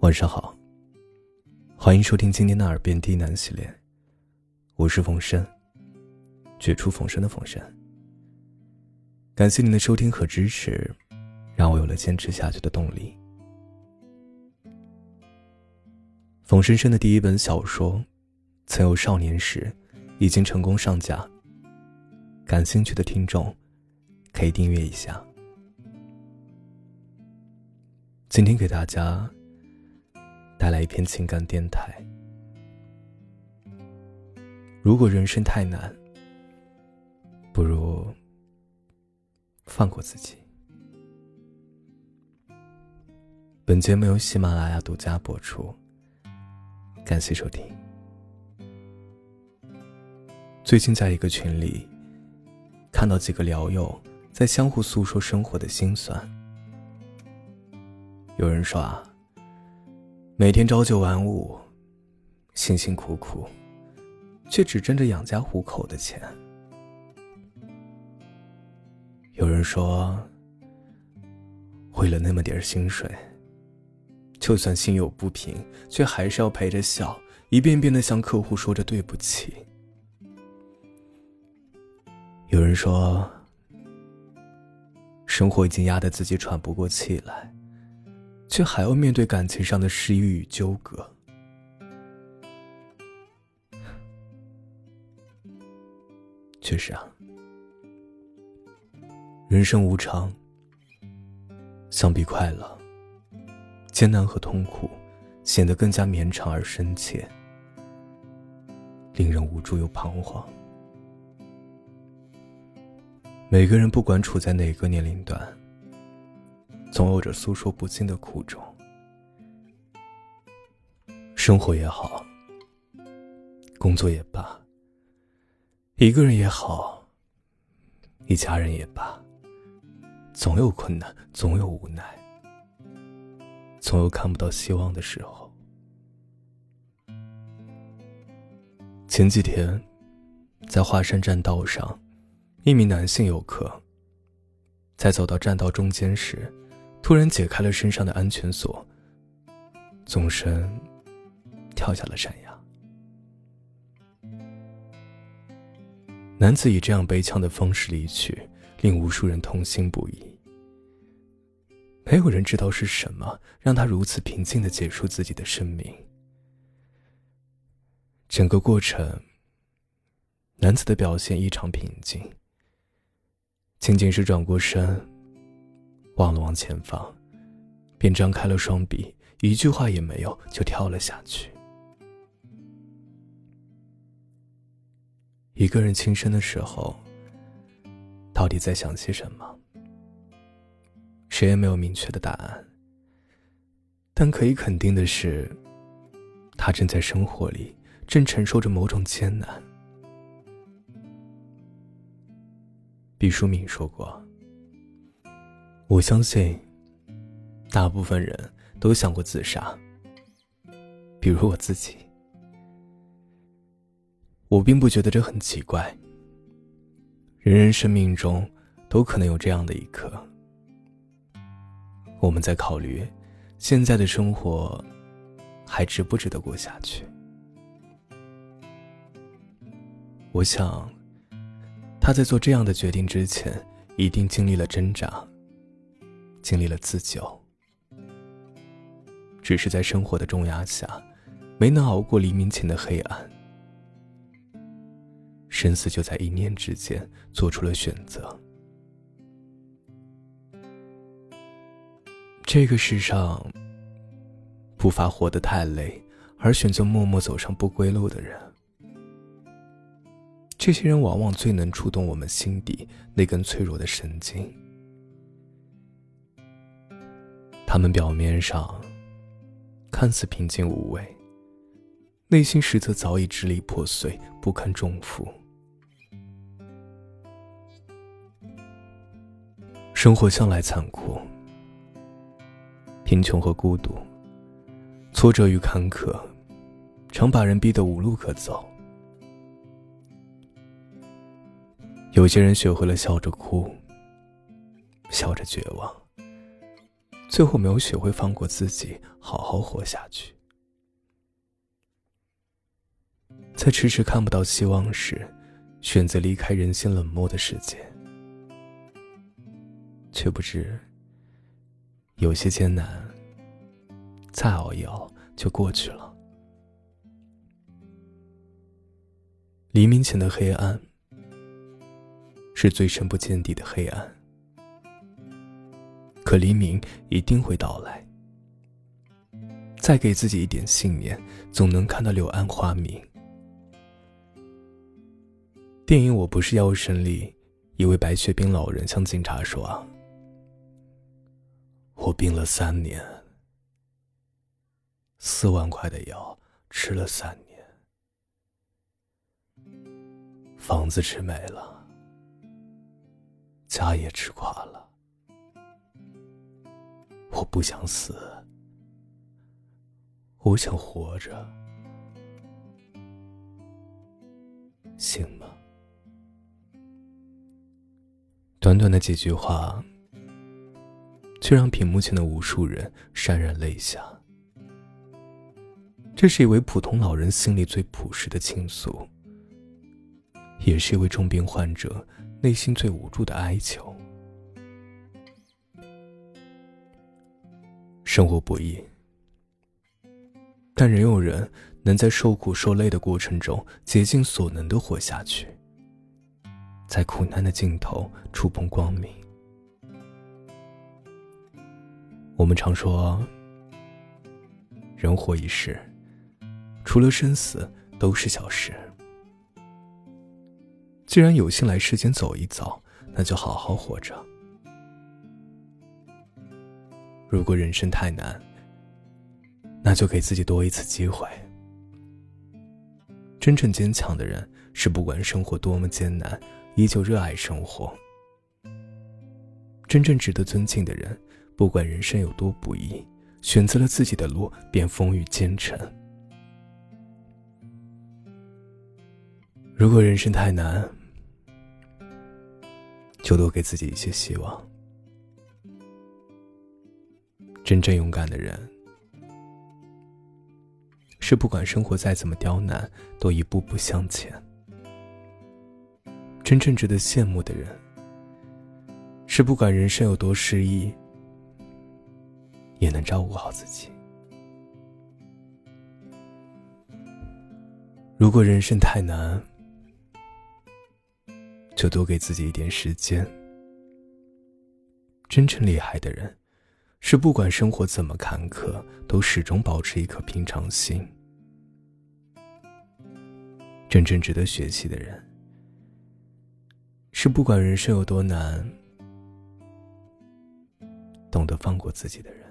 晚上好，欢迎收听今天的耳边低喃系列，我是冯生，绝处逢生的冯生。感谢您的收听和支持，让我有了坚持下去的动力。冯生生的第一本小说《曾有少年时》已经成功上架，感兴趣的听众可以订阅一下。今天给大家。来一篇情感电台。如果人生太难，不如放过自己。本节目由喜马拉雅独家播出，感谢收听。最近在一个群里，看到几个聊友在相互诉说生活的辛酸。有人说啊。每天朝九晚五，辛辛苦苦，却只挣着养家糊口的钱。有人说，为了那么点薪水，就算心有不平，却还是要陪着笑，一遍遍的向客户说着对不起。有人说，生活已经压得自己喘不过气来。却还要面对感情上的失意与纠葛。确实啊，人生无常，相比快乐，艰难和痛苦显得更加绵长而深切，令人无助又彷徨。每个人不管处在哪个年龄段。总有着诉说不尽的苦衷，生活也好，工作也罢，一个人也好，一家人也罢，总有困难，总有无奈，总有看不到希望的时候。前几天，在华山栈道上，一名男性游客在走到栈道中间时。突然解开了身上的安全锁，纵身跳下了山崖。男子以这样悲怆的方式离去，令无数人痛心不已。没有人知道是什么让他如此平静的结束自己的生命。整个过程，男子的表现异常平静，仅仅是转过身。望了望前方，便张开了双臂，一句话也没有，就跳了下去。一个人轻生的时候，到底在想些什么？谁也没有明确的答案。但可以肯定的是，他正在生活里，正承受着某种艰难。毕淑敏说过。我相信，大部分人都想过自杀，比如我自己。我并不觉得这很奇怪。人人生命中都可能有这样的一刻，我们在考虑现在的生活还值不值得过下去。我想，他在做这样的决定之前，一定经历了挣扎。经历了自救，只是在生活的重压下，没能熬过黎明前的黑暗，生死就在一念之间做出了选择。这个世上，不乏活得太累而选择默默走上不归路的人，这些人往往最能触动我们心底那根脆弱的神经。他们表面上看似平静无畏，内心实则早已支离破碎，不堪重负。生活向来残酷，贫穷和孤独，挫折与坎坷，常把人逼得无路可走。有些人学会了笑着哭，笑着绝望。最后没有学会放过自己，好好活下去。在迟迟看不到希望时，选择离开人心冷漠的世界，却不知有些艰难，再熬一熬就过去了。黎明前的黑暗，是最深不见底的黑暗。可黎明一定会到来。再给自己一点信念，总能看到柳暗花明。电影《我不是药神》里，一位白血病老人向警察说：“，我病了三年，四万块的药吃了三年，房子吃没了，家也吃垮了。”我不想死，我想活着，行吗？短短的几句话，却让屏幕前的无数人潸然泪下。这是一位普通老人心里最朴实的倾诉，也是一位重病患者内心最无助的哀求。生活不易，但仍有人能在受苦受累的过程中竭尽所能的活下去，在苦难的尽头触碰光明。我们常说，人活一世，除了生死都是小事。既然有幸来世间走一遭，那就好好活着。如果人生太难，那就给自己多一次机会。真正坚强的人是不管生活多么艰难，依旧热爱生活。真正值得尊敬的人，不管人生有多不易，选择了自己的路，便风雨兼程。如果人生太难，就多给自己一些希望。真正勇敢的人，是不管生活再怎么刁难，都一步步向前。真正值得羡慕的人，是不管人生有多失意，也能照顾好自己。如果人生太难，就多给自己一点时间。真正厉害的人。是不管生活怎么坎坷，都始终保持一颗平常心。真正值得学习的人，是不管人生有多难，懂得放过自己的人。